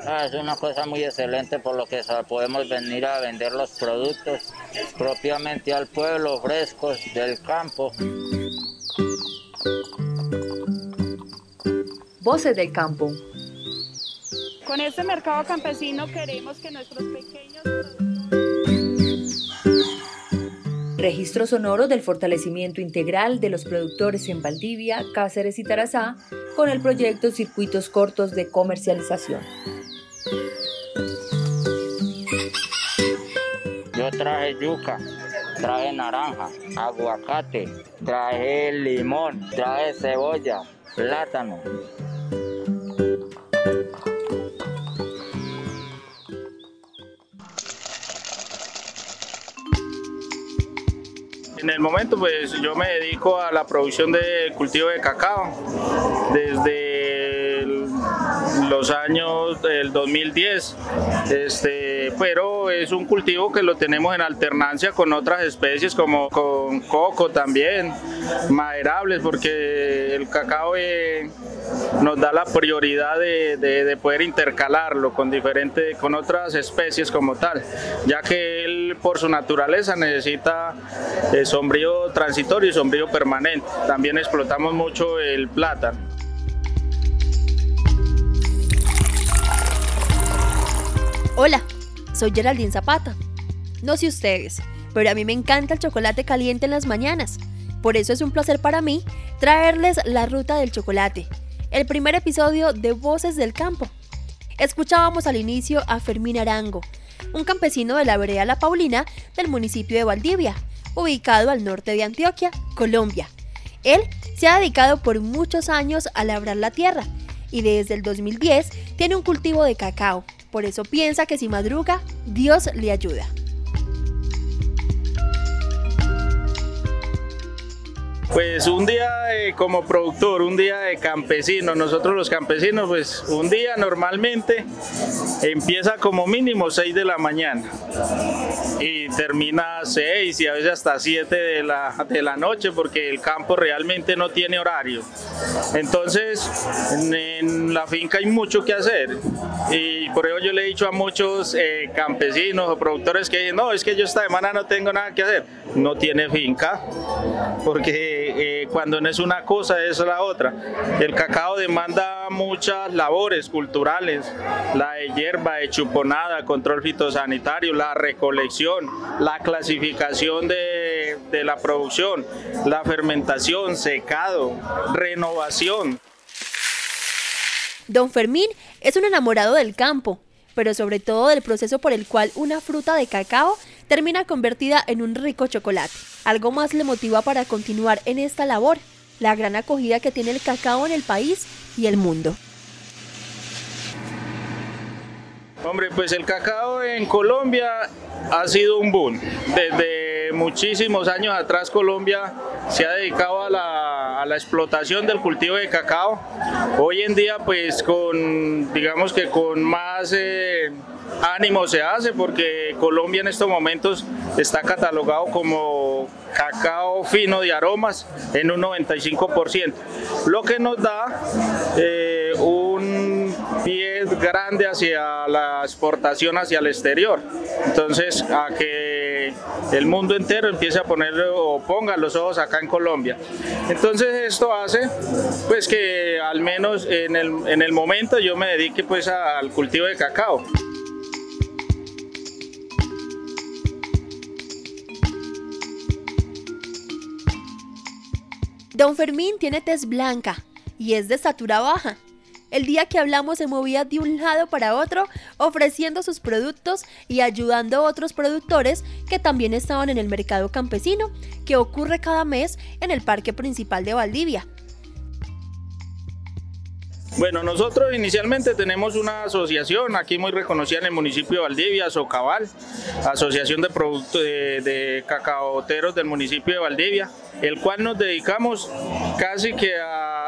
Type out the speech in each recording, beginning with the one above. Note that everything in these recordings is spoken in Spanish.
Ah, es una cosa muy excelente por lo que podemos venir a vender los productos propiamente al pueblo, frescos del campo. Voces del campo. Con este mercado campesino queremos que nuestros pequeños Registro sonoro del fortalecimiento integral de los productores en Valdivia, Cáceres y Tarazá con el proyecto Circuitos Cortos de Comercialización. Traje yuca, traje naranja, aguacate, traje limón, traje cebolla, plátano. En el momento pues yo me dedico a la producción de cultivo de cacao desde los años del 2010 este pero es un cultivo que lo tenemos en alternancia con otras especies como con coco también maderables porque el cacao eh, nos da la prioridad de, poder intercalarlo con diferentes, con otras especies como tal, ya que él por su naturaleza necesita eh, sombrío transitorio y sombrío permanente. También explotamos mucho el plátano. Soy Geraldine Zapata. No sé ustedes, pero a mí me encanta el chocolate caliente en las mañanas. Por eso es un placer para mí traerles la ruta del chocolate, el primer episodio de Voces del Campo. Escuchábamos al inicio a Fermín Arango, un campesino de la vereda La Paulina del municipio de Valdivia, ubicado al norte de Antioquia, Colombia. Él se ha dedicado por muchos años a labrar la tierra y desde el 2010 tiene un cultivo de cacao. Por eso piensa que si madruga, Dios le ayuda. Pues un día como productor, un día de campesino, nosotros los campesinos, pues un día normalmente empieza como mínimo 6 de la mañana y termina 6 y a veces hasta 7 de la, de la noche porque el campo realmente no tiene horario. Entonces en, la finca hay mucho que hacer y por eso yo le he dicho a muchos eh, campesinos o productores que no, es que yo esta semana no tengo nada que hacer. No tiene finca porque eh, cuando no es una cosa es la otra. El cacao demanda muchas labores culturales, la de hierba, de chuponada, control fitosanitario, la recolección, la clasificación de, de la producción, la fermentación, secado, renovación. Don Fermín es un enamorado del campo, pero sobre todo del proceso por el cual una fruta de cacao termina convertida en un rico chocolate. Algo más le motiva para continuar en esta labor, la gran acogida que tiene el cacao en el país y el mundo. Hombre, pues el cacao en Colombia ha sido un boom. Desde muchísimos años atrás Colombia se ha dedicado a la, explotación del cultivo de cacao. Hoy en día pues con, digamos que con más... Eh, ánimo se hace porque Colombia en estos momentos está catalogado como cacao fino de aromas en un 95%, lo que nos da eh, un pie grande hacia la exportación hacia el exterior. Entonces, a que el mundo entero empiece a poner o ponga los ojos acá en Colombia. Entonces, esto hace pues que al menos en el, en el momento yo me dedique pues al cultivo de cacao. Don Fermín tiene tez blanca y es de estatura baja. El día que hablamos se movía de un lado para otro ofreciendo sus productos y ayudando a otros productores que también estaban en el mercado campesino que ocurre cada mes en el parque principal de Valdivia. Bueno, nosotros inicialmente tenemos una asociación aquí muy reconocida en el municipio de Valdivia, Socabal, Asociación de, Productos de, Cacaoteros del municipio de Valdivia, el cual nos dedicamos casi que a,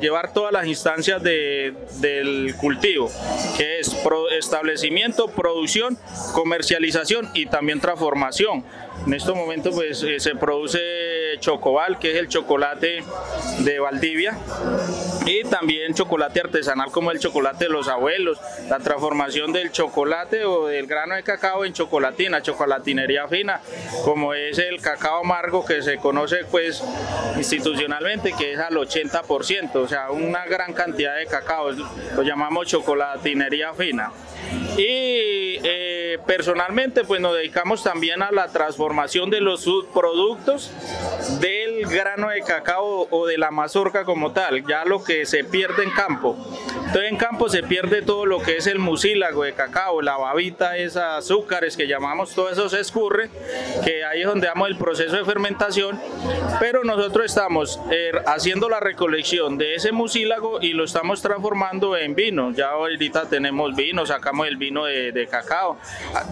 llevar todas las instancias del cultivo, que es establecimiento, producción, comercialización y también transformación. En estos momentos pues, eh, se produce Chocobal, que es el chocolate de Valdivia, y también chocolate artesanal como el chocolate de los abuelos, la transformación del chocolate o del grano de cacao en chocolatina, chocolatinería fina, como es el cacao amargo que se conoce pues institucionalmente, que es al 80%, o sea, una gran cantidad de cacao, lo llamamos chocolatinería fina. Y personalmente pues nos dedicamos también a la transformación de los subproductos grano de cacao o de la mazorca como tal, ya lo que se pierde en campo. Entonces en campo se pierde todo lo que es el mucílago de cacao, la babita, esos azúcares que llamamos, todo eso se escurre, que ahí es donde damos el proceso de fermentación, pero nosotros estamos eh, haciendo la recolección de ese mucílago y lo estamos transformando en vino. Ya ahorita tenemos vino, sacamos el vino de, cacao.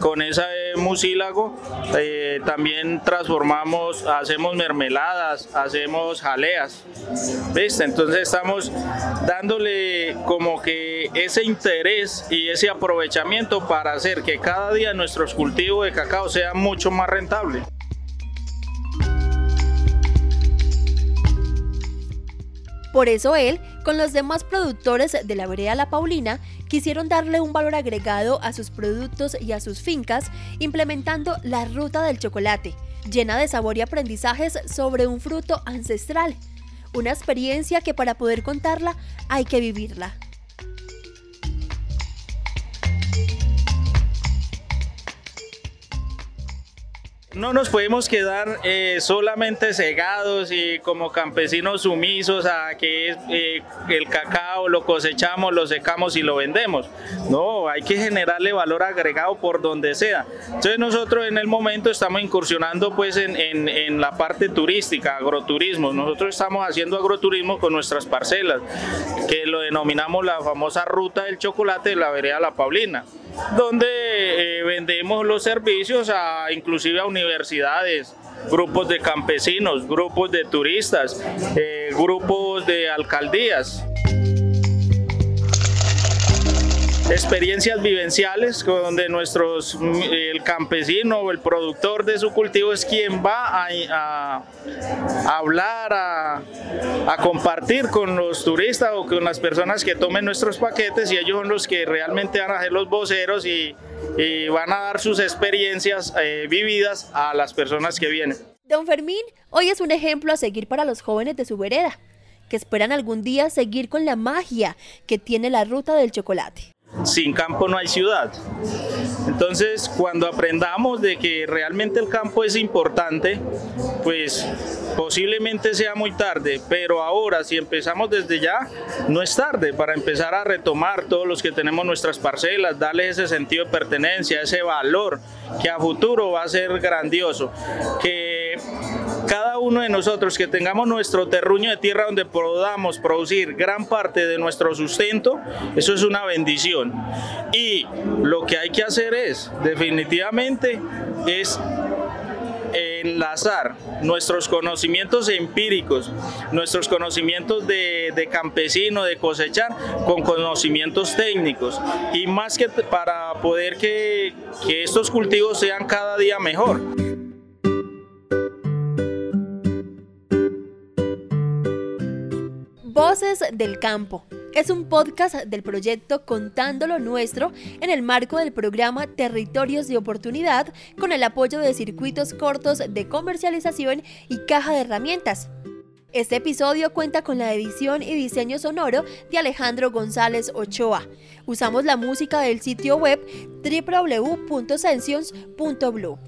Con ese mucílago eh, también transformamos, hacemos mermeladas, hacemos jaleas. ¿Viste? Entonces estamos dándole como que ese interés y ese aprovechamiento para hacer que cada día nuestros cultivos de cacao sean mucho más rentables. Por eso él, con los demás productores de la vereda La Paulina, quisieron darle un valor agregado a sus productos y a sus fincas, implementando la ruta del chocolate, llena de sabor y aprendizajes sobre un fruto ancestral. Una experiencia que para poder contarla hay que vivirla. No nos podemos quedar eh, solamente cegados y como campesinos sumisos a que eh, el cacao lo cosechamos, lo secamos y lo vendemos. No, hay que generarle valor agregado por donde sea. Entonces nosotros en el momento estamos incursionando pues en, en la parte turística, agroturismo. Nosotros estamos haciendo agroturismo con nuestras parcelas, que lo denominamos la famosa ruta del chocolate de la vereda La Paulina donde eh, vendemos los servicios a inclusive a universidades, grupos de campesinos, grupos de turistas, eh, grupos de alcaldías experiencias vivenciales donde nuestros el campesino o el productor de su cultivo es quien va a, hablar a, compartir con los turistas o con las personas que tomen nuestros paquetes y ellos son los que realmente van a ser los voceros y, van a dar sus experiencias eh, vividas a las personas que vienen. Don Fermín hoy es un ejemplo a seguir para los jóvenes de su vereda que esperan algún día seguir con la magia que tiene la ruta del chocolate sin campo no hay ciudad. Entonces, cuando aprendamos de que realmente el campo es importante, pues posiblemente sea muy tarde, pero ahora si empezamos desde ya, no es tarde para empezar a retomar todos los que tenemos nuestras parcelas, darle ese sentido de pertenencia, ese valor que a futuro va a ser grandioso, que cada uno de nosotros que tengamos nuestro terruño de tierra donde podamos producir gran parte de nuestro sustento, eso es una bendición. Y lo que hay que hacer es, definitivamente, es enlazar nuestros conocimientos empíricos, nuestros conocimientos de, campesino, de cosechar, con conocimientos técnicos. Y más que para poder que, que estos cultivos sean cada día mejor. Del Campo. Es un podcast del proyecto Contando lo Nuestro en el marco del programa Territorios de Oportunidad con el apoyo de circuitos cortos de comercialización y caja de herramientas. Este episodio cuenta con la edición y diseño sonoro de Alejandro González Ochoa. Usamos la música del sitio web www.sensions.blue.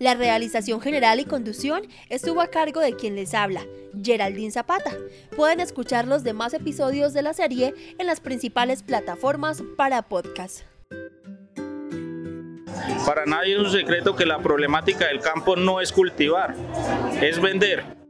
La realización general y conducción estuvo a cargo de quien les habla, Geraldine Zapata. Pueden escuchar los demás episodios de la serie en las principales plataformas para podcast. Para nadie es un secreto que la problemática del campo no es cultivar, es vender.